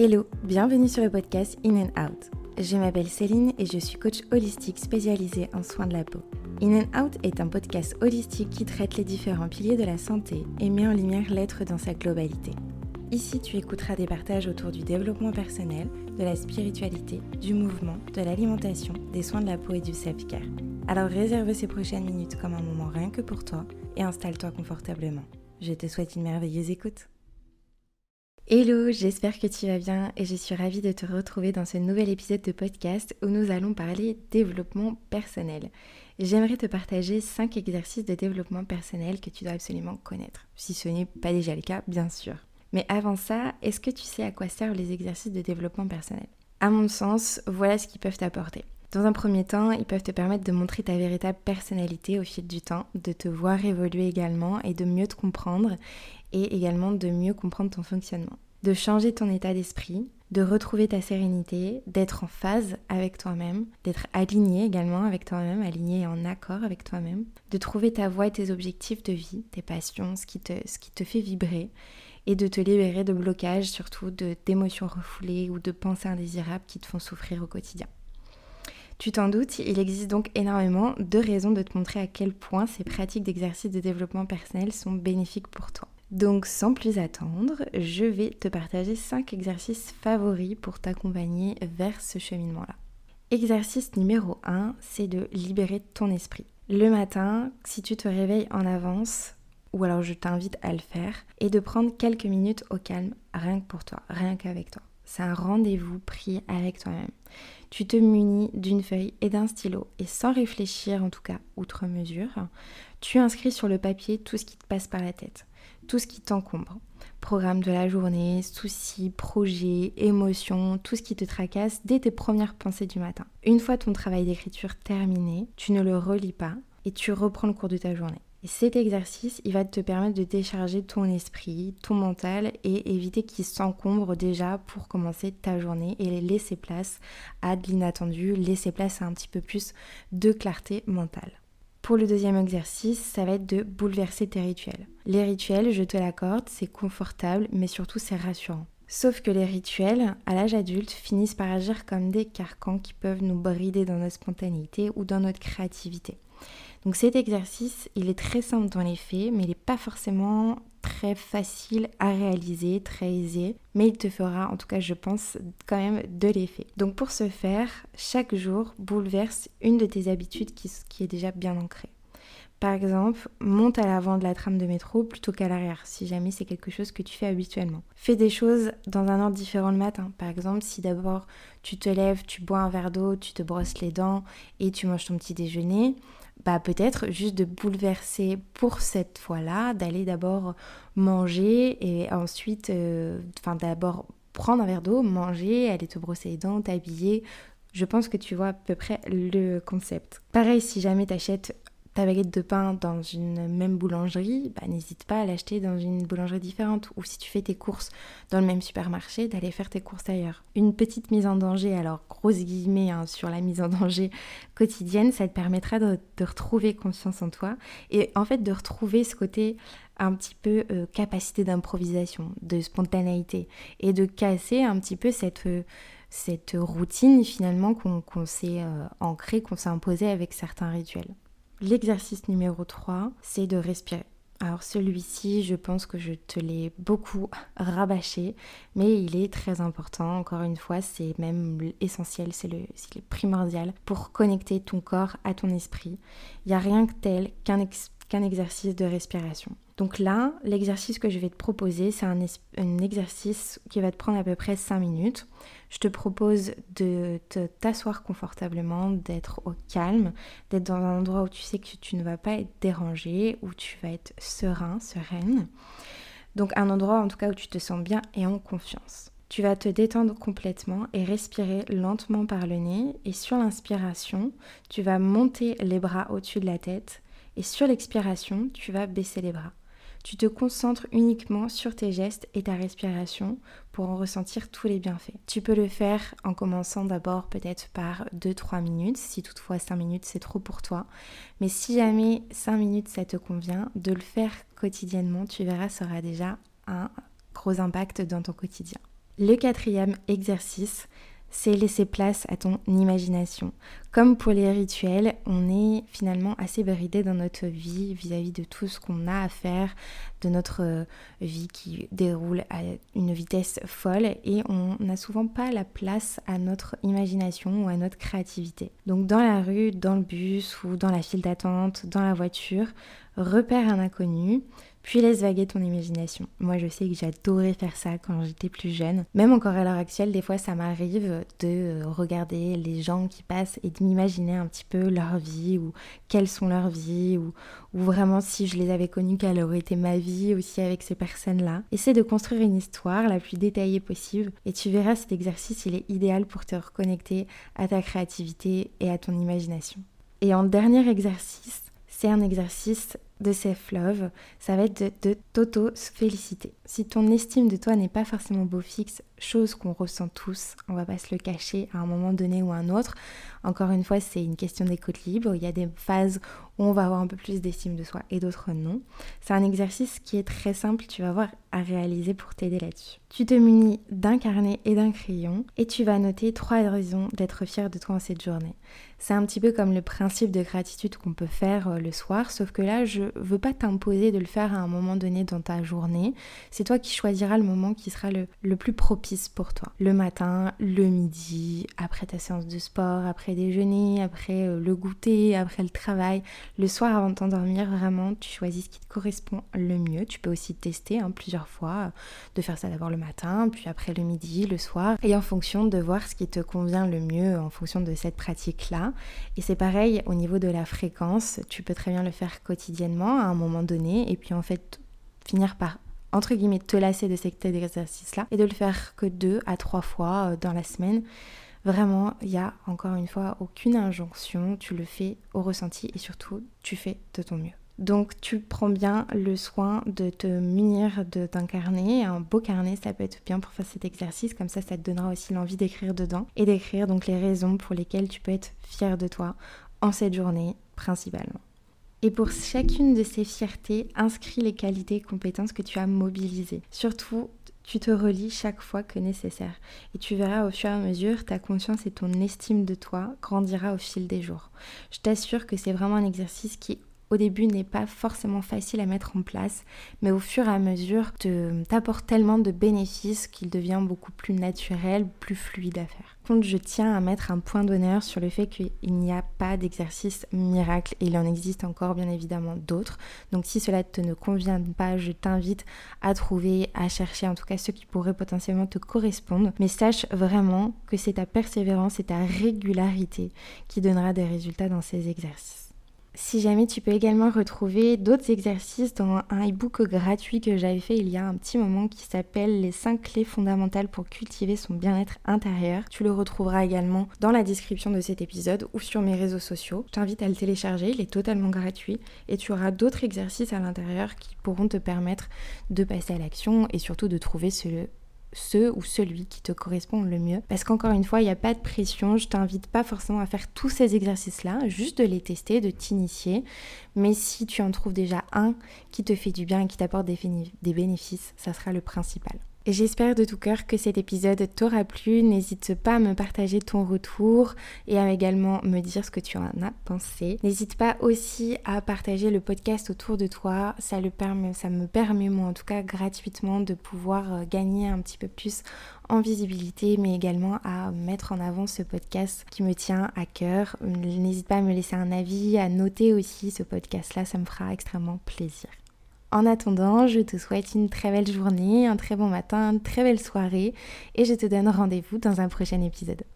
Hello, bienvenue sur le podcast In and Out. Je m'appelle Céline et je suis coach holistique spécialisée en soins de la peau. In and Out est un podcast holistique qui traite les différents piliers de la santé et met en lumière l'être dans sa globalité. Ici, tu écouteras des partages autour du développement personnel, de la spiritualité, du mouvement, de l'alimentation, des soins de la peau et du self-care. Alors réserve ces prochaines minutes comme un moment rien que pour toi et installe-toi confortablement. Je te souhaite une merveilleuse écoute. Hello, j'espère que tu vas bien et je suis ravie de te retrouver dans ce nouvel épisode de podcast où nous allons parler développement personnel. J'aimerais te partager 5 exercices de développement personnel que tu dois absolument connaître, si ce n'est pas déjà le cas, bien sûr. Mais avant ça, est-ce que tu sais à quoi servent les exercices de développement personnel? À mon sens, voilà ce qu'ils peuvent t'apporter. Dans un premier temps, ils peuvent te permettre de montrer ta véritable personnalité au fil du temps, de te voir évoluer également et de mieux te comprendre et également de mieux comprendre ton fonctionnement. De changer ton état d'esprit, de retrouver ta sérénité, d'être en phase avec toi-même, d'être aligné également avec toi-même, aligné et en accord avec toi-même, de trouver ta voie et tes objectifs de vie, tes passions, ce qui te, ce qui te fait vibrer, et de te libérer de blocages, surtout d'émotions refoulées ou de pensées indésirables qui te font souffrir au quotidien. Tu t'en doutes, il existe donc énormément de raisons de te montrer à quel point ces pratiques d'exercice de développement personnel sont bénéfiques pour toi. Donc sans plus attendre, je vais te partager 5 exercices favoris pour t'accompagner vers ce cheminement-là. Exercice numéro 1, c'est de libérer ton esprit. Le matin, si tu te réveilles en avance, ou alors je t'invite à le faire, et de prendre quelques minutes au calme, rien que pour toi, rien qu'avec toi. C'est un rendez-vous pris avec toi-même. Tu te munis d'une feuille et d'un stylo, et sans réfléchir en tout cas outre mesure, tu inscris sur le papier tout ce qui te passe par la tête tout ce qui t'encombre. Programme de la journée, soucis, projets, émotions, tout ce qui te tracasse dès tes premières pensées du matin. Une fois ton travail d'écriture terminé, tu ne le relis pas et tu reprends le cours de ta journée. Et cet exercice, il va te permettre de décharger ton esprit, ton mental et éviter qu'il s'encombre déjà pour commencer ta journée et laisser place à de l'inattendu, laisser place à un petit peu plus de clarté mentale. Pour le deuxième exercice, ça va être de bouleverser tes rituels. Les rituels, je te l'accorde, c'est confortable, mais surtout c'est rassurant. Sauf que les rituels, à l'âge adulte, finissent par agir comme des carcans qui peuvent nous brider dans notre spontanéité ou dans notre créativité. Donc cet exercice, il est très simple dans les faits, mais il n'est pas forcément très facile à réaliser, très aisé, mais il te fera, en tout cas je pense, quand même de l'effet. Donc pour ce faire, chaque jour, bouleverse une de tes habitudes qui, qui est déjà bien ancrée. Par exemple, monte à l'avant de la trame de métro plutôt qu'à l'arrière, si jamais c'est quelque chose que tu fais habituellement. Fais des choses dans un ordre différent le matin. Par exemple, si d'abord tu te lèves, tu bois un verre d'eau, tu te brosses les dents et tu manges ton petit déjeuner, bah peut-être juste de bouleverser pour cette fois-là, d'aller d'abord manger et ensuite, euh, enfin d'abord prendre un verre d'eau, manger, aller te brosser les dents, t'habiller. Je pense que tu vois à peu près le concept. Pareil, si jamais tu achètes ta baguette de pain dans une même boulangerie, bah, n'hésite pas à l'acheter dans une boulangerie différente. Ou si tu fais tes courses dans le même supermarché, d'aller faire tes courses ailleurs. Une petite mise en danger, alors grosse guillemets hein, sur la mise en danger quotidienne, ça te permettra de, retrouver confiance en toi et en fait de retrouver ce côté un petit peu euh, capacité d'improvisation, de spontanéité et de casser un petit peu cette... Euh, cette routine finalement qu'on s'est euh, ancrée, qu'on s'est imposée avec certains rituels. L'exercice numéro 3, c'est de respirer. Alors celui-ci, je pense que je te l'ai beaucoup rabâché, mais il est très important. Encore une fois, c'est même essentiel, c'est le, primordial pour connecter ton corps à ton esprit. Il n'y a rien que tel qu'un qu'un exercice de respiration. Donc là, l'exercice que je vais te proposer, c'est un, exercice qui va te prendre à peu près 5 minutes. Je te propose de t'asseoir confortablement, d'être au calme, d'être dans un endroit où tu sais que tu ne vas pas être dérangé, où tu vas être serein, sereine. Donc un endroit en tout cas où tu te sens bien et en confiance. Tu vas te détendre complètement et respirer lentement par le nez. Et sur l'inspiration, tu vas monter les bras au-dessus de la tête. Et sur l'expiration, tu vas baisser les bras. Tu te concentres uniquement sur tes gestes et ta respiration pour en ressentir tous les bienfaits. Tu peux le faire en commençant d'abord peut-être par 2-3 minutes, si toutefois 5 minutes c'est trop pour toi. Mais si jamais 5 minutes ça te convient, de le faire quotidiennement, tu verras, ça aura déjà un gros impact dans ton quotidien. Le quatrième exercice, c'est laisser place à ton imagination. Comme pour les rituels, on est finalement assez bridé dans notre vie vis-à-vis de tout ce qu'on a à faire, de notre euh, vie qui déroule à une vitesse folle et on n'a souvent pas la place à notre imagination ou à notre créativité. Donc dans la rue, dans le bus ou dans la file d'attente, dans la voiture, repère un inconnu, puis laisse vaguer ton imagination. Moi, je sais que j'adorais faire ça quand j'étais plus jeune. Même encore à l'heure actuelle, des fois, ça m'arrive de euh, regarder les gens qui passent et de m'imaginer un petit peu leur vie ou quelles sont leurs vies ou, ou vraiment si je les avais connues, quelle aurait été ma vie aussi avec ces personnes-là. Essaie de construire une histoire la plus détaillée possible et tu verras cet exercice, il est idéal pour te reconnecter à ta créativité et à ton imagination. Et en dernier exercice, c'est un exercice de self-love, ça va être de, t'auto-féliciter. Si ton estime de toi n'est pas forcément beau fixe, chose qu'on ressent tous, on va pas se le cacher à un moment donné ou à un autre. Encore une fois, c'est une question d'écoute libre. Il y a des phases où on va avoir un peu plus d'estime de soi et d'autres non. C'est un exercice qui est très simple, tu vas voir, à réaliser pour t'aider là-dessus. Tu te munis d'un carnet et d'un crayon et tu vas noter trois raisons d'être fier de toi en cette journée. C'est un petit peu comme le principe de gratitude qu'on peut faire euh, le soir, sauf que là, je veux pas t'imposer de le faire à un moment donné dans ta journée. C'est toi qui choisiras le moment qui sera le, le plus propice pour toi. Le matin, le midi, après ta séance de sport, après déjeuner, après euh, le goûter, après le travail. Le soir avant de t'endormir, vraiment, tu choisis ce qui te correspond le mieux. Tu peux aussi tester hein, plusieurs fois, euh, de faire ça d'abord le matin, puis après le midi, le soir, et en fonction de voir ce qui te convient le mieux en fonction de cette pratique-là. Et c'est pareil au niveau de la fréquence, tu peux très bien le faire quotidiennement à un moment donné, et puis en fait finir par entre guillemets te lasser de cet exercice-là et de le faire que deux à trois fois euh, dans la semaine. Vraiment, il y a encore une fois aucune injonction, tu le fais au ressenti et surtout tu fais de ton mieux. Donc tu prends bien le soin de te munir d'un carnet, un beau carnet, ça peut être bien pour faire cet exercice, comme ça ça te donnera aussi l'envie d'écrire dedans et d'écrire donc les raisons pour lesquelles tu peux être fier de toi en cette journée principalement. Et pour chacune de ces fiertés, inscris les qualités et compétences que tu as mobilisées. Surtout, tu te relis chaque fois que nécessaire. Et tu verras au fur et à mesure, ta conscience et ton estime de toi grandira au fil des jours. Je t'assure que c'est vraiment un exercice qui au début n'est pas forcément facile à mettre en place, mais au fur et à mesure t'apporte tellement de bénéfices qu'il devient beaucoup plus naturel, plus fluide à faire. Contre, je tiens à mettre un point d'honneur sur le fait qu'il n'y a pas d'exercice miracle et il en existe encore bien évidemment d'autres. Donc si cela te ne convient pas, je t'invite à trouver, à chercher en tout cas ceux qui pourraient potentiellement te correspondre. Mais sache vraiment que c'est ta persévérance et ta régularité qui donnera des résultats dans ces exercices. Si jamais tu peux également retrouver d'autres exercices dans un e-book gratuit que j'avais fait il y a un petit moment qui s'appelle Les 5 clés fondamentales pour cultiver son bien-être intérieur. Tu le retrouveras également dans la description de cet épisode ou sur mes réseaux sociaux. Je t'invite à le télécharger, il est totalement gratuit et tu auras d'autres exercices à l'intérieur qui pourront te permettre de passer à l'action et surtout de trouver ce ce ou celui qui te correspond le mieux. Parce qu'encore une fois, il n'y a pas de pression. Je t'invite pas forcément à faire tous ces exercices-là, juste de les tester, de t'initier. Mais si tu en trouves déjà un qui te fait du bien et qui t'apporte des, des bénéfices, ça sera le principal. J'espère de tout cœur que cet épisode t'aura plu. N'hésite pas à me partager ton retour et à également me dire ce que tu en as pensé. N'hésite pas aussi à partager le podcast autour de toi. Ça, me permet, moi en tout cas, gratuitement de pouvoir euh, gagner un petit peu plus en visibilité, mais également à mettre en avant ce podcast qui me tient à cœur. N'hésite pas à me laisser un avis, à noter aussi ce podcast-là, ça me fera extrêmement plaisir. En attendant, je te souhaite une très belle journée, un très bon matin, une très belle soirée et je te donne rendez-vous dans un prochain épisode.